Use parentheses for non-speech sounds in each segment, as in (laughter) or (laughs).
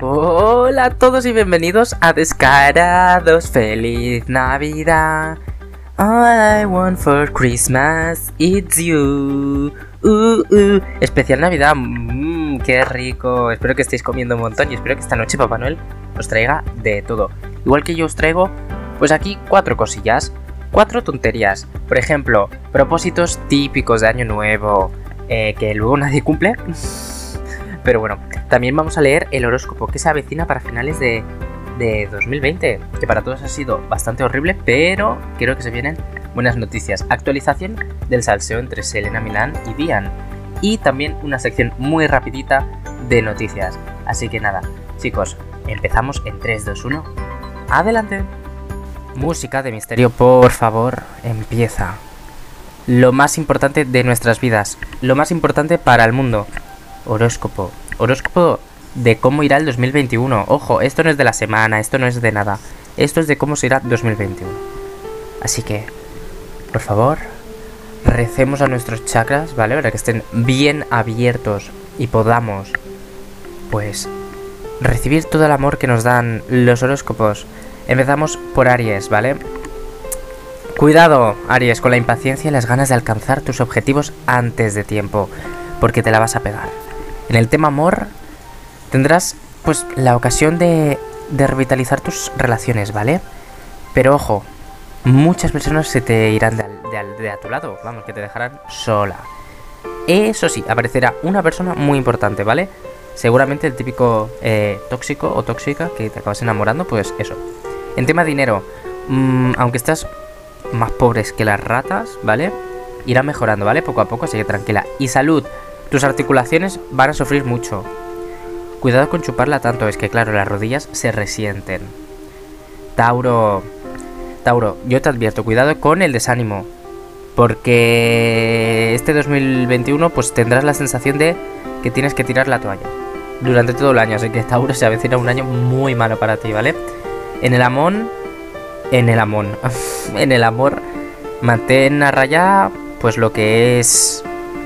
Hola a todos y bienvenidos a Descarados. Feliz Navidad. All I want for Christmas it's you. Uh, uh. Especial Navidad. Mmm, qué rico. Espero que estéis comiendo un montón y espero que esta noche Papá Noel os traiga de todo. Igual que yo os traigo, pues aquí cuatro cosillas. Cuatro tonterías. Por ejemplo, propósitos típicos de Año Nuevo. eh, que luego nadie cumple. (laughs) Pero bueno, también vamos a leer el horóscopo que se avecina para finales de, de 2020, que para todos ha sido bastante horrible, pero creo que se vienen buenas noticias. Actualización del salseo entre Selena Milán y Dian. Y también una sección muy rapidita de noticias. Así que nada, chicos, empezamos en 3, 2, 1. Adelante. Música de misterio, por favor, empieza. Lo más importante de nuestras vidas, lo más importante para el mundo. Horóscopo. Horóscopo de cómo irá el 2021. Ojo, esto no es de la semana, esto no es de nada. Esto es de cómo se irá 2021. Así que, por favor, recemos a nuestros chakras, ¿vale? Para que estén bien abiertos y podamos, pues, recibir todo el amor que nos dan los horóscopos. Empezamos por Aries, ¿vale? Cuidado, Aries, con la impaciencia y las ganas de alcanzar tus objetivos antes de tiempo, porque te la vas a pegar. En el tema amor, tendrás pues la ocasión de, de revitalizar tus relaciones, ¿vale? Pero ojo, muchas personas se te irán de, de de a tu lado, vamos, que te dejarán sola. Eso sí, aparecerá una persona muy importante, ¿vale? Seguramente el típico eh, tóxico o tóxica que te acabas enamorando, pues eso. En tema dinero, mm, aunque estás más pobres que las ratas, ¿vale? Irá mejorando, ¿vale? Poco a poco, así que tranquila. Y salud, tus articulaciones van a sufrir mucho. Cuidado con chuparla tanto, es que claro, las rodillas se resienten. Tauro. Tauro, yo te advierto, cuidado con el desánimo. Porque este 2021 pues tendrás la sensación de que tienes que tirar la toalla. Durante todo el año, así que Tauro se avecina un año muy malo para ti, ¿vale? En el amón... En el amón. (laughs) en el amor, mantén a raya pues lo que es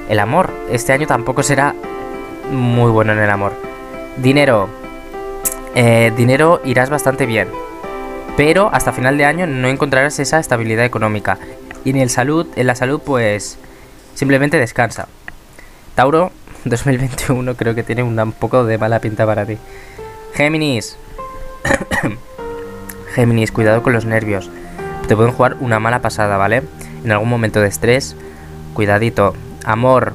el amor. Este año tampoco será muy bueno en el amor. Dinero. Eh, dinero irás bastante bien. Pero hasta final de año no encontrarás esa estabilidad económica. Y en el salud, en la salud, pues simplemente descansa. Tauro, (laughs) 2021 creo que tiene un poco de mala pinta para ti. Géminis. (coughs) Géminis, cuidado con los nervios. Te pueden jugar una mala pasada, ¿vale? En algún momento de estrés, cuidadito. Amor,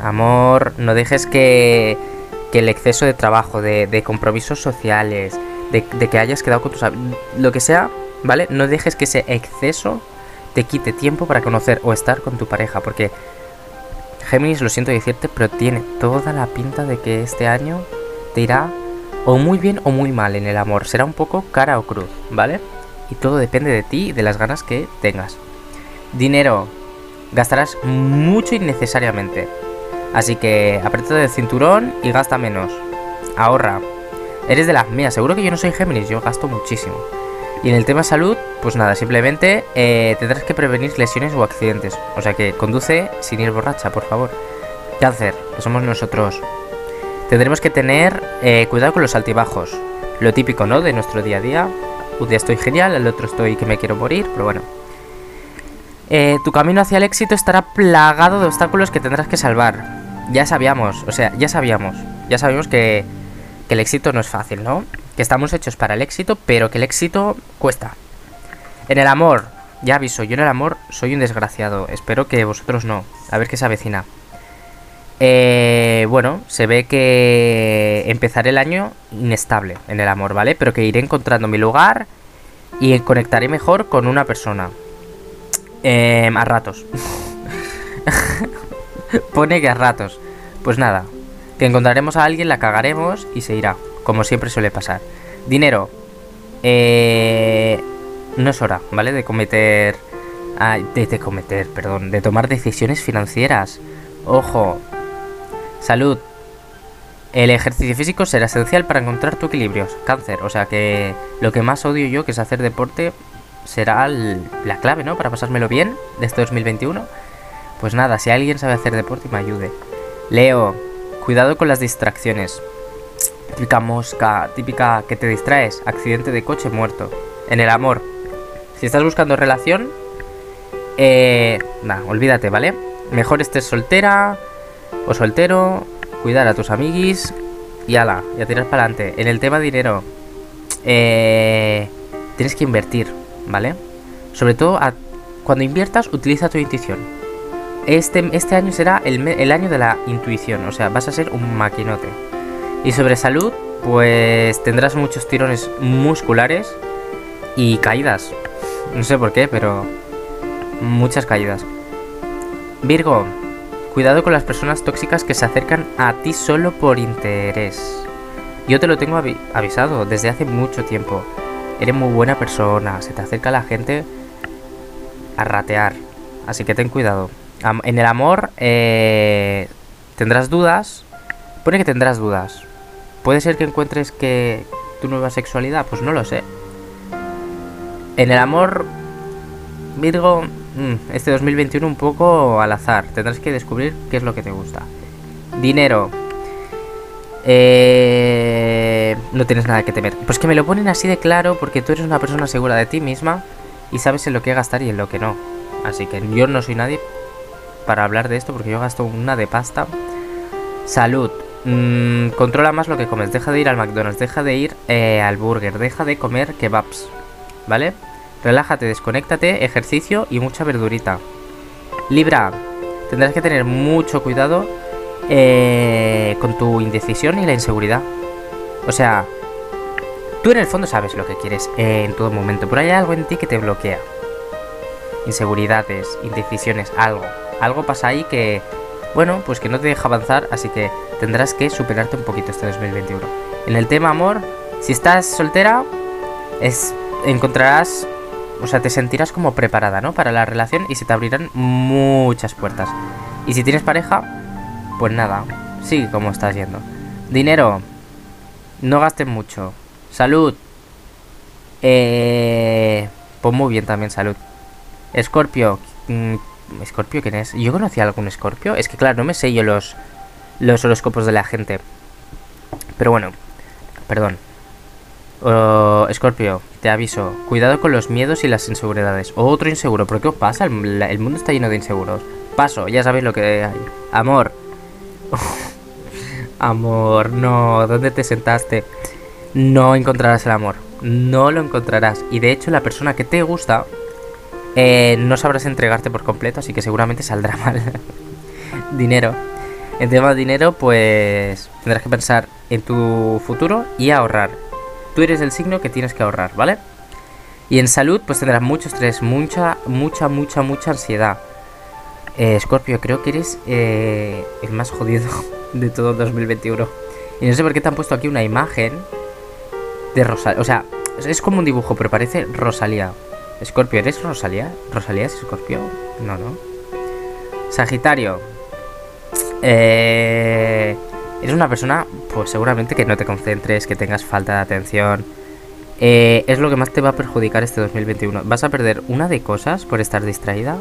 amor, no dejes que, que el exceso de trabajo, de, de compromisos sociales, de, que hayas quedado con tus... Lo que sea, ¿vale? No dejes que ese exceso te quite tiempo para conocer o estar con tu pareja, porque Géminis, lo siento decirte, pero tiene toda la pinta de que este año te irá o muy bien o muy mal en el amor. Será un poco cara o cruz, ¿vale? Y todo depende de ti y de las ganas que tengas. Dinero. Gastarás mucho innecesariamente. Así que aprieta del cinturón y gasta menos. Ahorra. Eres de las mías. Seguro que yo no soy Géminis. Yo gasto muchísimo. Y en el tema salud, pues nada, simplemente eh, tendrás que prevenir lesiones o accidentes. O sea que conduce sin ir borracha, por favor. Cáncer, que somos nosotros. Tendremos que tener eh, cuidado con los altibajos. Lo típico, ¿no? De nuestro día a día. Un día estoy genial, el otro estoy que me quiero morir, pero bueno. Eh, tu camino hacia el éxito estará plagado de obstáculos que tendrás que salvar. Ya sabíamos, o sea, ya sabíamos. Ya sabíamos que, que el éxito no es fácil, ¿no? Que estamos hechos para el éxito, pero que el éxito cuesta. En el amor, ya aviso, yo en el amor soy un desgraciado. Espero que vosotros no. A ver qué se avecina. Eh, bueno, se ve que empezaré el año inestable en el amor, ¿vale? Pero que iré encontrando mi lugar y conectaré mejor con una persona. Em, a ratos. (laughs) Pone que a ratos. Pues nada, que encontraremos a alguien, la cagaremos y se irá, como siempre suele pasar. Dinero. Eh, no es hora, ¿vale? De cometer... ah, de, de cometer, perdón, de tomar decisiones financieras. Ojo. Salud. El ejercicio físico será esencial para encontrar tu equilibrio. Cáncer, o sea que lo que más odio yo, que es hacer deporte, será la clave, ¿no? Para pasármelo bien de este 2021. Pues nada, si alguien sabe hacer deporte, me ayude. Leo, cuidado con las distracciones. Típica mosca, típica que te distraes, accidente de coche muerto. En el amor, si estás buscando relación, eh, nah, olvídate, ¿vale? Mejor estés soltera o soltero, cuidar a tus amiguis y ala, ya tiras para adelante. En el tema dinero, eh, tienes que invertir, ¿vale? Sobre todo cuando inviertas, utiliza tu intuición. Este, este año será el, el año de la intuición, o sea, vas a ser un maquinote. Y sobre salud, pues tendrás muchos tirones musculares y caídas. No sé por qué, pero muchas caídas. Virgo, cuidado con las personas tóxicas que se acercan a ti solo por interés. Yo te lo tengo avisado desde hace mucho tiempo. Eres muy buena persona, se te acerca la gente a ratear. Así que ten cuidado. en el amor eh, tendrás dudas. Pone que tendrás dudas. Puede ser que encuentres que tu nueva sexualidad, pues no lo sé. En el amor, Virgo, mm, este 2021 un poco al azar. Tendrás que descubrir qué es lo que te gusta. Dinero. Eh, no tienes nada que temer. Pues que me lo ponen así de claro porque tú eres una persona segura de ti misma y sabes en lo que gastar y en lo que no. Así que yo no soy nadie para hablar de esto porque yo gasto una de pasta. Salud. Mm, controla más lo que comes. Deja de ir al McDonald's, deja de ir eh, al burger, deja de comer kebabs. ¿Vale? Relájate, desconéctate, ejercicio y mucha verdurita. Libra, tendrás que tener mucho cuidado eh, con tu indecisión y la inseguridad. O sea, tú en el fondo sabes lo que quieres en todo momento, pero hay algo en ti que te bloquea. Inseguridades, indecisiones, algo. Algo pasa ahí que, bueno, pues que no te deja avanzar, así que tendrás que superarte un poquito este 2021. En el tema amor, si estás soltera, es encontrarás, o sea, te sentirás como preparada, ¿no? Para la relación y se te abrirán muchas puertas. Y si tienes pareja, pues nada, sigue como estás yendo. Dinero, no gastes mucho. Salud, eh, pues muy bien también salud. Escorpio, mm, ¿Escorpio quién es? ¿Yo conocía algún Escorpio? Es que claro, no me sé yo los, los horoscopos de la gente. Pero bueno, perdón. Escorpio, te aviso, cuidado con los miedos y las inseguridades. Otro inseguro, ¿pero qué os pasa? El mundo está lleno de inseguros. Paso, ya sabéis lo que hay. Amor. (laughs) amor, no, ¿dónde te sentaste? No encontrarás el amor. No lo encontrarás. Y de hecho, la persona que te gusta eh, no sabrás entregarte por completo, así que seguramente saldrá (laughs) mal. dinero. En tema de dinero, pues tendrás que pensar en tu futuro y ahorrar. Tú eres el signo que tienes que ahorrar, ¿vale? Y en salud, pues tendrás mucho estrés, mucha, mucha, mucha, mucha ansiedad. Eh, Scorpio, creo que eres eh, el más jodido (laughs) de todo 2021. Y no sé por qué te han puesto aquí una imagen de Rosalía. O sea, es como un dibujo, pero parece Rosalía. Scorpio, ¿eres Rosalía? ¿Rosalía es Scorpio? No, no. Sagitario. Eh, eres una persona, pues seguramente que no te concentres, que tengas falta de atención. Eh, es lo que más te va a perjudicar este 2021. Vas a perder una de cosas por estar distraída.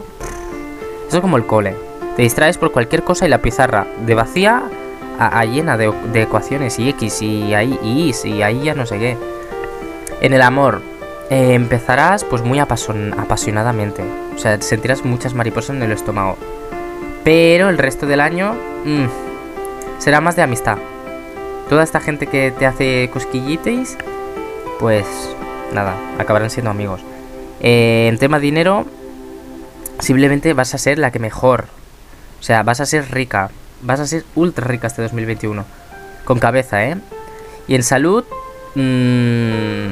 Eso es como el cole. Te distraes por cualquier cosa y la pizarra de vacía a, llena de, ecuaciones y X y ahí y y ahí ya no sé qué. En el amor, eh, empezarás pues muy apasionadamente. O sea, sentirás muchas mariposas en el estómago. Pero el resto del año mm, será más de amistad. Toda esta gente que te hace cosquillites, pues nada, acabarán siendo amigos. Eh, en tema dinero, simplemente vas a ser la que mejor. O sea, vas a ser rica. Vas a ser ultra rica este 2021. Con cabeza, ¿eh? Y en salud... Mmm,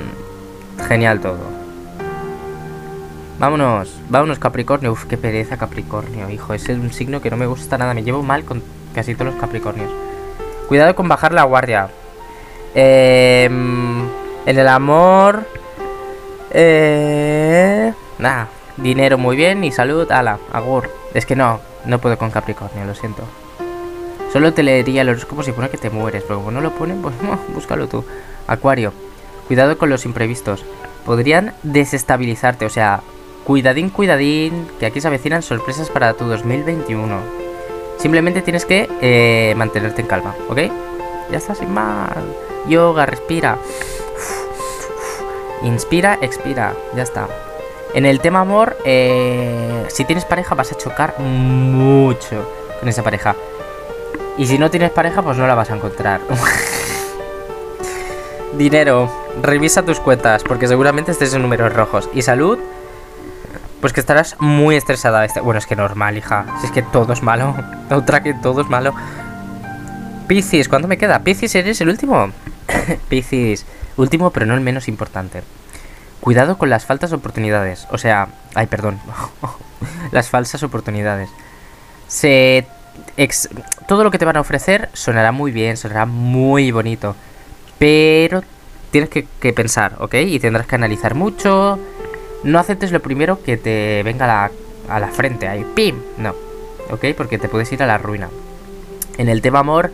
Genial todo. Vámonos, vámonos Capricornio. Uf, qué pereza Capricornio, hijo. Ese es un signo que no me gusta nada. Me llevo mal con casi todos los Capricornios. Cuidado con bajar la guardia. Em, en el amor... Eh, nada, dinero muy bien y salud, ala, agur. Es que no, no puedo con Capricornio, lo siento. Solo te leería el horóscopo si pone que te mueres, pero como no lo ponen, (laughs) pues búscalo tú. Acuario. Cuidado con los imprevistos. Podrían desestabilizarte, o sea, cuidadín, cuidadín, que aquí se avecinan sorpresas para tu 2021. Simplemente tienes que eh, mantenerte en calma, ¿ok? Ya está sin más. Yoga, respira. Inspira, expira. Ya está. En el tema amor, eh, si tienes pareja vas a chocar mucho con esa pareja. Y si no tienes pareja, pues no la vas a encontrar. (laughs) Dinero, revisa tus cuentas, porque seguramente estés en números rojos. Y salud, pues que estarás muy estresada. Este, bueno, es que normal, hija. Si es que todo es malo. (laughs) Otra que todo es malo. Piscis, ¿cuánto me queda? Piscis, ¿eres el último? (coughs) Piscis, último pero no el menos importante. Cuidado con las faltas oportunidades. O sea, ay, perdón. (laughs) las falsas oportunidades. Se todo lo que te van a ofrecer sonará muy bien, sonará muy bonito. Pero tienes que, pensar, ¿ok? Y tendrás que analizar mucho. No aceptes lo primero que te venga a la, a la frente, ahí, ¡pim! No, ¿ok? Porque te puedes ir a la ruina. En el tema amor,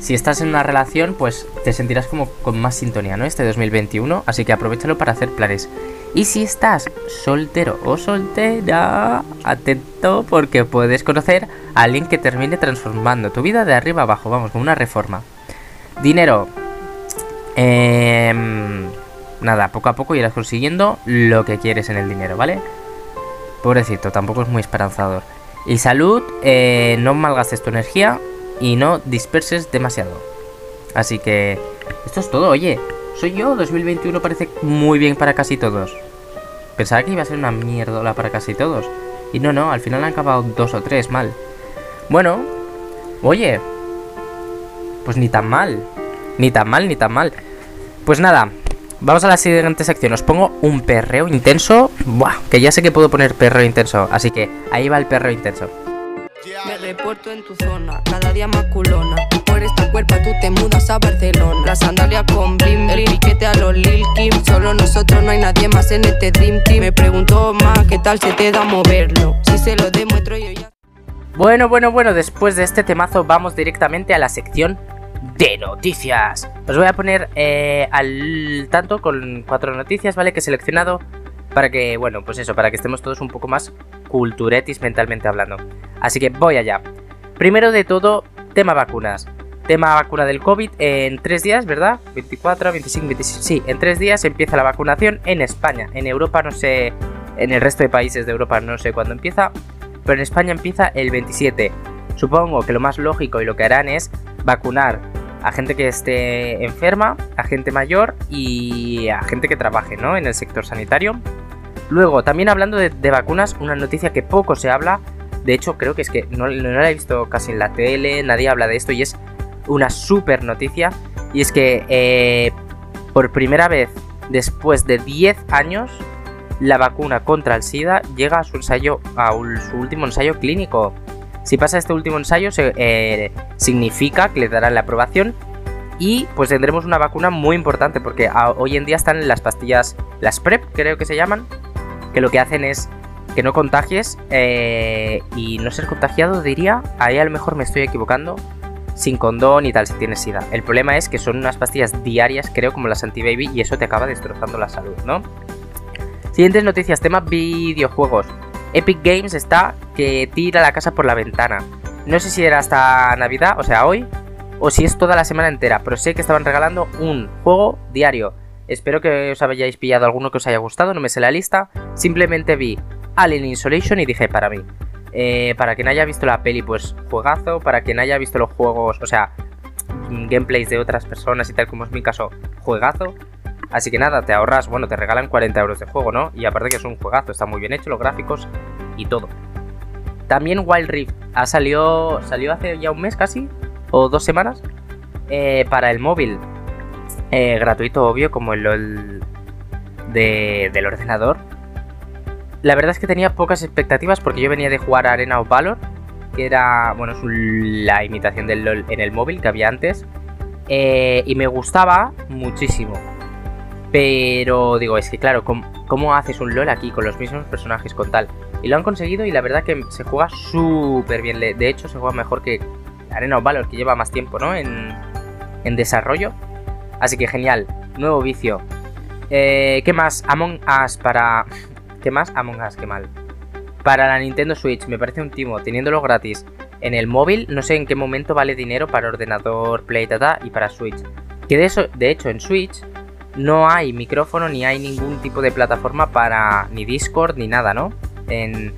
si estás en una relación, pues te sentirás como con más sintonía, ¿no? Este 2021, así que aprovechalo para hacer planes. Y si estás soltero o soltera, atento porque puedes conocer a alguien que termine transformando tu vida de arriba abajo, vamos, con una reforma. Dinero. Em, nada, poco a poco irás consiguiendo lo que quieres en el dinero, ¿vale? Pobrecito, tampoco es muy esperanzador. Y salud, eh, no malgastes tu energía y no disperses demasiado. Así que esto es todo, oye. Soy yo, 2021 parece muy bien para casi todos. Pensaba que iba a ser una mierda para casi todos. Y no, no, al final han acabado dos o tres mal. Bueno, oye. Pues ni tan mal. Ni tan mal, ni tan mal. Pues nada, vamos a la siguiente sección. Os pongo un perreo intenso. Buah, que ya sé que puedo poner perreo intenso. Así que ahí va el perreo intenso. Me reporto en tu zona, cada día más culona. Por esta cuerpa tú te mudas a Barcelona. La sandalia con blim, el piquete a los Lil Kim. Solo nosotros no hay nadie más en este Dream Team. Me pregunto más, ¿qué tal se te da moverlo? Si se lo demuestro yo ya. Bueno, bueno, bueno, después de este temazo vamos directamente a la sección de noticias. Os voy a poner eh, al tanto con cuatro noticias, ¿vale? Que he seleccionado para que, bueno, pues eso, para que estemos todos un poco más culturetis mentalmente hablando. Así que voy allá. Primero de todo, tema vacunas. Tema vacuna del COVID en tres días, ¿verdad? 24, 25, 26. Sí, en tres días empieza la vacunación en España. En Europa no sé, en el resto de países de Europa no sé cuándo empieza, pero en España empieza el 27. Supongo que lo más lógico y lo que harán es vacunar a gente que esté enferma, a gente mayor y a gente que trabaje ¿no? en el sector sanitario Luego, también hablando de, vacunas, una noticia que poco se habla, de hecho creo que es que no, la he visto casi en la tele, nadie habla de esto y es una super noticia, y es que eh, por primera vez después de 10 años, la vacuna contra el SIDA llega a su ensayo, a su último ensayo clínico. Si pasa este último ensayo, eh, significa que le darán la aprobación y pues tendremos una vacuna muy importante porque hoy en día están las pastillas, las PrEP creo que se llaman, que lo que hacen es que no contagies eh, y no ser contagiado, diría, ahí a lo mejor me estoy equivocando, sin condón y tal si tienes sida. El problema es que son unas pastillas diarias, creo, como las anti-baby, y eso te acaba destrozando la salud, ¿no? Siguientes noticias, tema videojuegos. Epic Games está que tira la casa por la ventana. No sé si era hasta Navidad, o sea, hoy, o si es toda la semana entera, pero sé que estaban regalando un juego diario. Espero que os hayáis pillado alguno que os haya gustado, no me sé la lista. Simplemente vi Alien Isolation y dije para mí. Eh, para quien haya visto la peli, pues juegazo. Para quien haya visto los juegos, o sea, gameplays de otras personas y tal como es mi caso, juegazo. Así que nada, te ahorras, bueno, te regalan 40 euros de juego, ¿no? Y aparte que es un juegazo, está muy bien hecho, los gráficos y todo. También Wild Rift ha salido, salió hace ya un mes casi, o dos semanas, eh, para el móvil. Eh, gratuito, obvio, como el LOL del ordenador. La verdad es que tenía pocas expectativas porque yo venía de jugar Arena of Valor, que era, bueno, es la imitación del LOL en el móvil que había antes. Eh, y me gustaba muchísimo. Pero digo, es que claro, ¿cómo, haces un LOL aquí con los mismos personajes con tal? Y lo han conseguido y la verdad que se juega súper bien. De hecho, se juega mejor que Arena of Valor, que lleva más tiempo, ¿no? En, en desarrollo. Así que genial, nuevo vicio. Eh, ¿Qué más? Among Us para... ¿Qué más? Among Us, qué mal. Para la Nintendo Switch, me parece un timo, teniéndolo gratis. en el móvil, no sé en qué momento vale dinero para ordenador, Play, tata, y para Switch. Que de, eso, de hecho en Switch no hay micrófono ni hay ningún tipo de plataforma para ni Discord ni nada, ¿no? En,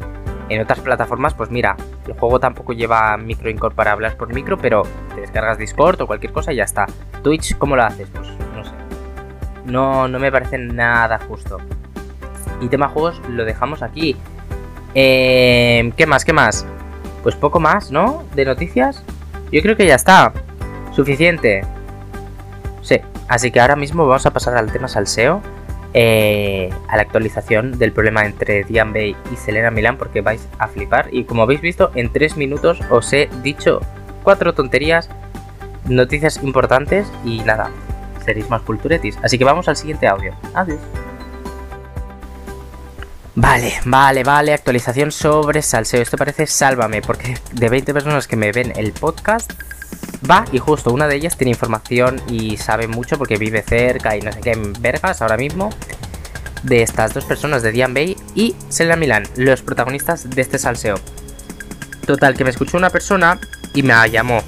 en otras plataformas, pues mira, el juego tampoco lleva micro incorporables por micro, pero te descargas Discord o cualquier cosa y ya está. Twitch, ¿cómo lo haces? Pues no sé. No, no me parece nada justo. Y tema juegos lo dejamos aquí. Eh, ¿Qué más? ¿Qué más? Pues poco más, ¿no? De noticias. Yo creo que ya está. Suficiente. Sí. Así que ahora mismo vamos a pasar al tema salseo. Eh, a la actualización del problema entre Diane Bay y Selena Milán porque vais a flipar. Y como habéis visto, en 3 minutos os he dicho cuatro tonterías, noticias importantes y nada, seréis más culturetis. Así que vamos al siguiente audio. Adiós. Vale, vale, vale, actualización sobre salseo. Esto parece sálvame, porque de 20 personas que me ven el podcast, va y justo una de ellas tiene información y sabe mucho porque vive cerca y no sé qué en Vergas ahora mismo. De estas dos personas, de Diane Bay y Selena Milan, los protagonistas de este salseo. Total, que me escuchó una persona y me llamó.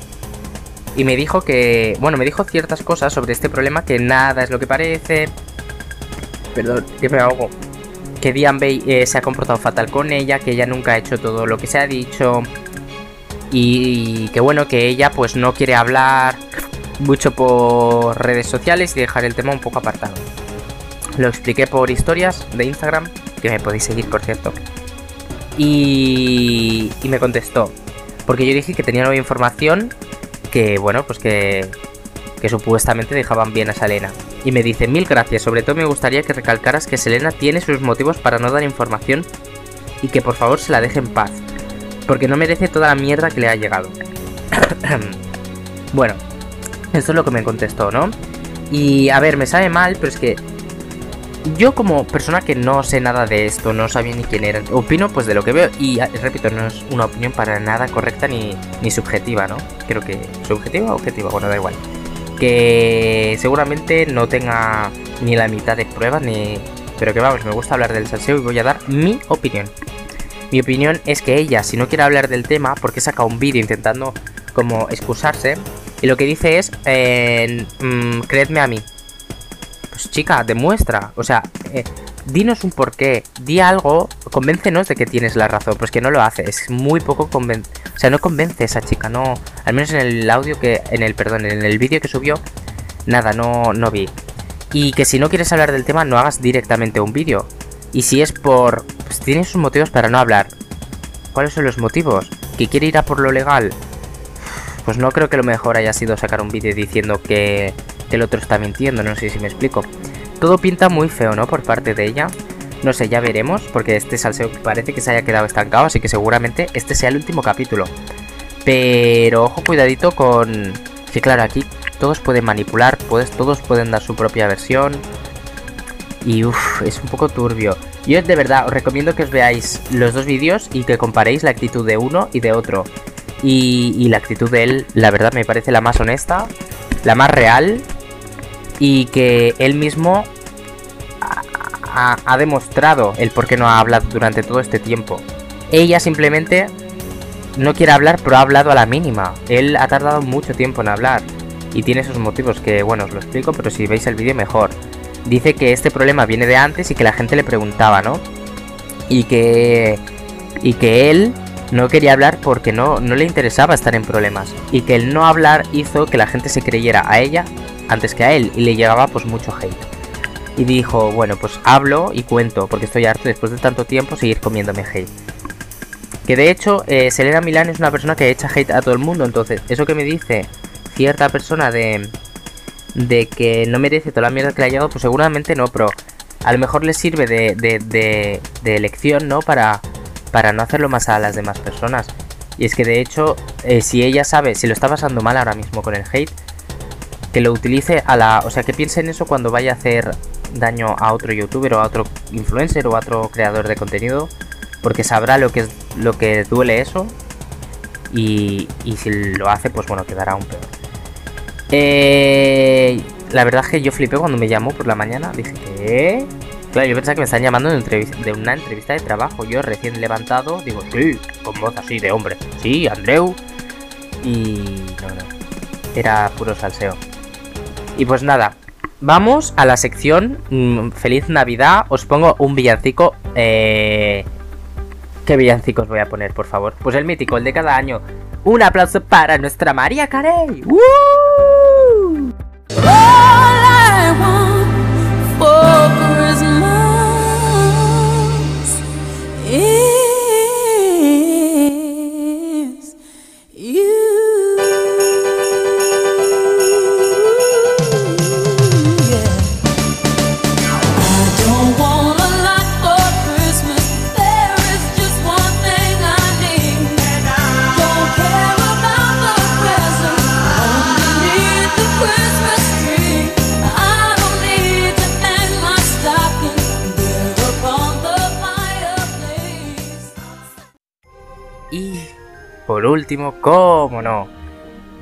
Y me dijo que, bueno, me dijo ciertas cosas sobre este problema que nada es lo que parece. Perdón, que me ahogo que Diane Bay eh, se ha comportado fatal con ella, que ella nunca ha hecho todo lo que se ha dicho y, que bueno, que ella pues no quiere hablar mucho por redes sociales y dejar el tema un poco apartado. Lo expliqué por historias de Instagram, que me podéis seguir por cierto. Y, y me contestó, porque yo dije que tenía nueva información, que bueno, pues que, que supuestamente dejaban bien a Selena. Y me dice, mil gracias, sobre todo me gustaría que recalcaras que Selena tiene sus motivos para no dar información y que por favor se la deje en paz, porque no merece toda la mierda que le ha llegado. (coughs) bueno, esto es lo que me contestó, ¿no? Y a ver, me sabe mal, pero es que yo como persona que no sé nada de esto, no sabía ni quién era, opino pues de lo que veo y repito, no es una opinión para nada correcta ni, ni subjetiva, ¿no? Creo que subjetiva o objetiva, bueno, da igual que seguramente no tenga ni la mitad de pruebas ni... Pero que vamos, me gusta hablar del salseo y voy a dar mi opinión. Mi opinión es que ella, si no quiere hablar del tema, porque saca un vídeo intentando como excusarse, y lo que dice es, eh, mm, creedme a mí. Pues chica, demuestra. O sea, eh, dinos un porqué, di algo, convéncenos de que tienes la razón, pues que no lo hace, es muy poco convence, o sea, no convence a esa chica, no, al menos en el audio que, en el, perdón, en el vídeo que subió, nada, no, no vi. Y que si no quieres hablar del tema, no hagas directamente un vídeo. Y si es por, pues tienes sus motivos para no hablar. ¿Cuáles son los motivos? ¿Que quiere ir a por lo legal? Pues no creo que lo mejor haya sido sacar un vídeo diciendo que, que el otro está mintiendo, no sé si me explico. Todo pinta muy feo, ¿no? Por parte de ella. No sé, ya veremos, porque este salseo parece que se haya quedado estancado, así que seguramente este sea el último capítulo. Pero ojo, cuidadito con... Que claro, aquí todos pueden manipular, pues, todos pueden dar su propia versión. Y uff, es un poco turbio. Yo de verdad os recomiendo que os veáis los dos vídeos y que comparéis la actitud de uno y de otro. Y, la actitud de él, la verdad, me parece la más honesta, la más real y que él mismo ha, demostrado el por qué no ha hablado durante todo este tiempo. Ella simplemente no quiere hablar, pero ha hablado a la mínima. Él ha tardado mucho tiempo en hablar y tiene sus motivos que, bueno, os lo explico, pero si veis el vídeo mejor. Dice que este problema viene de antes y que la gente le preguntaba, ¿no? Y que y que él no quería hablar porque no, no le interesaba estar en problemas y que el no hablar hizo que la gente se creyera a ella antes que a él y le llegaba pues mucho hate. Y dijo, bueno, pues hablo y cuento porque estoy harto después de tanto tiempo seguir comiéndome hate. Que de hecho, eh, Selena Milán es una persona que echa hate a todo el mundo, entonces eso que me dice cierta persona de, de que no merece toda la mierda que le ha llegado, pues seguramente no, pero a lo mejor le sirve de, de, de, elección, ¿no? Para, para no hacerlo más a las demás personas. Y es que de hecho, eh, si ella sabe, si lo está pasando mal ahora mismo con el hate, que lo utilice a la... O sea, que piense en eso cuando vaya a hacer daño a otro youtuber o a otro influencer o a otro creador de contenido. Porque sabrá lo que, es, lo que duele eso. Y, y si lo hace, pues bueno, quedará aún peor. Eh, la verdad es que yo flipé cuando me llamó por la mañana. Dije, ¿qué? Claro, yo pensaba que me están llamando de, una entrevista de trabajo. Yo recién levantado, digo, sí, con voz así de hombre. Sí, Andreu. Y no, no. Era puro salseo. Y pues nada, vamos a la sección mm, Feliz Navidad. Os pongo un villancico. Eh... ¿Qué villancicos voy a poner, por favor? Pues el mítico, el de cada año. Un aplauso para nuestra María Carey. ¡Woo! Por último, ¿cómo no?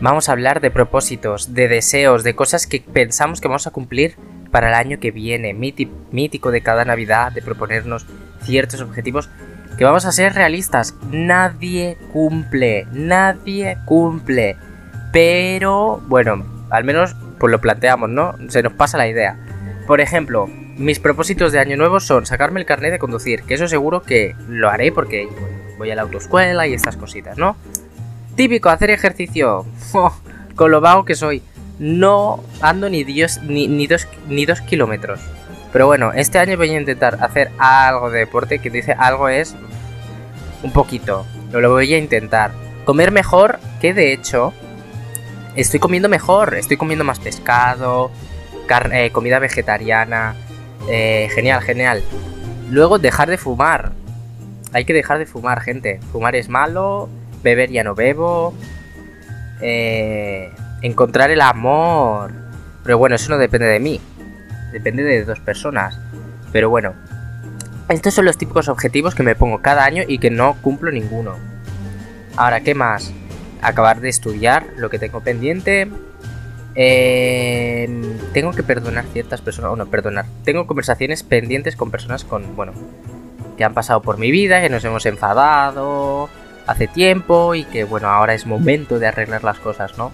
Vamos a hablar de propósitos, de deseos, de cosas que pensamos que vamos a cumplir para el año que viene, mítico de cada Navidad, de proponernos ciertos objetivos que vamos a ser realistas. Nadie cumple, nadie cumple. Pero, bueno, al menos pues lo planteamos, ¿no? Se nos pasa la idea. Por ejemplo, mis propósitos de año nuevo son sacarme el carnet de conducir, que eso seguro que lo haré porque voy a la autoescuela y estas cositas, ¿no? Típico, hacer ejercicio. (laughs) con lo vago que soy. No ando ni, Dios, ni, dos, ni dos kilómetros. Pero bueno, este año voy a intentar hacer algo de deporte, que dice algo es un poquito. Lo voy a intentar. Comer mejor, que de hecho estoy comiendo mejor. Estoy comiendo más pescado, eh, comida vegetariana. Eh, genial, genial. Luego dejar de fumar. Hay que dejar de fumar, gente. Fumar es malo, beber ya no bebo. Eh, encontrar el amor. Pero bueno, eso no depende de mí. Depende de dos personas. Pero bueno, estos son los típicos objetivos que me pongo cada año y que no cumplo ninguno. Ahora, ¿qué más? Acabar de estudiar lo que tengo pendiente. Eh, tengo que perdonar ciertas personas. O no, perdonar. Tengo conversaciones pendientes con personas con, bueno, que han pasado por mi vida, que nos hemos enfadado hace tiempo y que bueno, ahora es momento de arreglar las cosas, ¿no?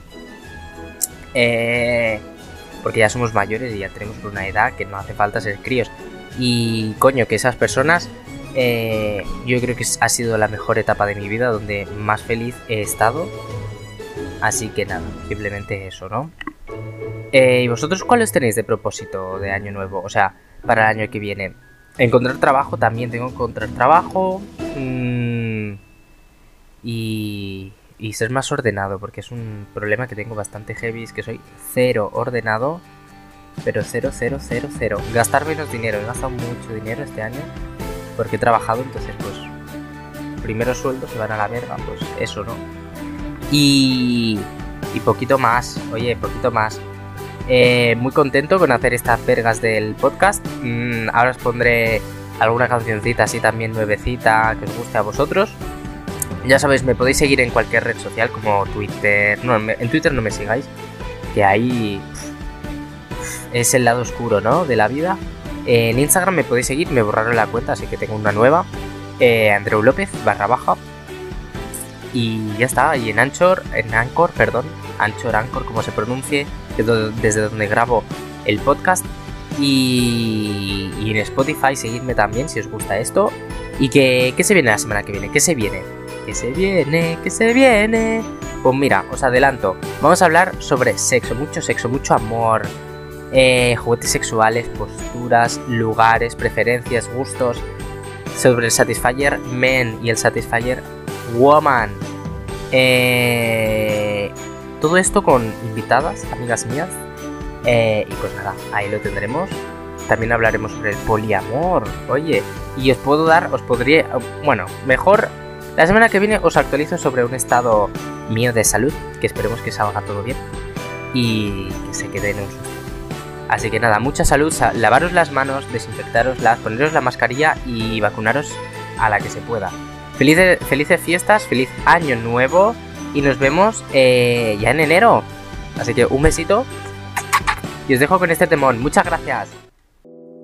Eh, porque ya somos mayores y ya tenemos una edad que no hace falta ser críos. Y coño, que esas personas, eh, yo creo que ha sido la mejor etapa de mi vida donde más feliz he estado. Así que nada, simplemente eso, ¿no? Eh, ¿Y vosotros cuáles tenéis de propósito de año nuevo? O sea, para el año que viene. Encontrar trabajo también tengo que encontrar trabajo. Mm, y, y ser más ordenado, porque es un problema que tengo bastante heavy, es que soy cero ordenado, pero cero, cero, cero, cero. Gastar menos dinero, he gastado mucho dinero este año, porque he trabajado, entonces pues primeros sueldos se van a la verga, pues eso, ¿no? Y, y poquito más, oye, poquito más. Eh, muy contento con hacer estas vergas del podcast. Mm, ahora os pondré alguna cancioncita así también nuevecita que os guste a vosotros. Ya sabéis, me podéis seguir en cualquier red social como Twitter. No, en Twitter no me sigáis, que ahí es el lado oscuro, ¿no? De la vida. En Instagram me podéis seguir, me borraron la cuenta, así que tengo una nueva. Eh, López barra baja. Y ya está. Y en Anchor, en Anchor, perdón, Anchor, Anchor, como se pronuncie, desde donde grabo el podcast. Y, en Spotify seguidme también si os gusta esto. ¿Y que, qué se viene la semana que viene? ¿Qué se viene? ¿Qué se viene? ¿Qué se viene? Pues mira, os adelanto. Vamos a hablar sobre sexo, mucho sexo, mucho amor. Eh, juguetes sexuales, posturas, lugares, preferencias, gustos. Sobre el Satisfyer Men y el Satisfyer Woman. Eh, todo esto con invitadas, amigas mías. Eh, y pues nada, ahí lo tendremos. También hablaremos sobre el poliamor. Oye, y os puedo dar, os podría. Bueno, mejor la semana que viene os actualizo sobre un estado mío de salud, que esperemos que salga todo bien y que se quede en un Así que nada, mucha salud, lavaros las manos, desinfectaroslas, poneros la mascarilla y vacunaros a la que se pueda. Felices, felices fiestas, feliz año nuevo y nos vemos eh, ya en enero. Así que un besito y os dejo con este temón. Muchas gracias.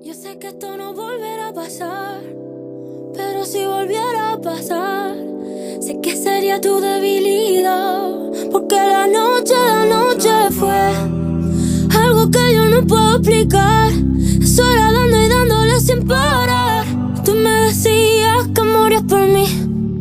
Yo sé que esto no si volviera a pasar. Sé que sería tu debilidad, porque la noche de noche fue algo que yo no puedo explicar. Sola dando y dándole sin parar. Tú me decías que morías por mí.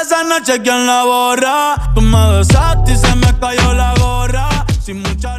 esa noche quién la borra. Tú me besaste y se me cayó la gorra. Sin mucha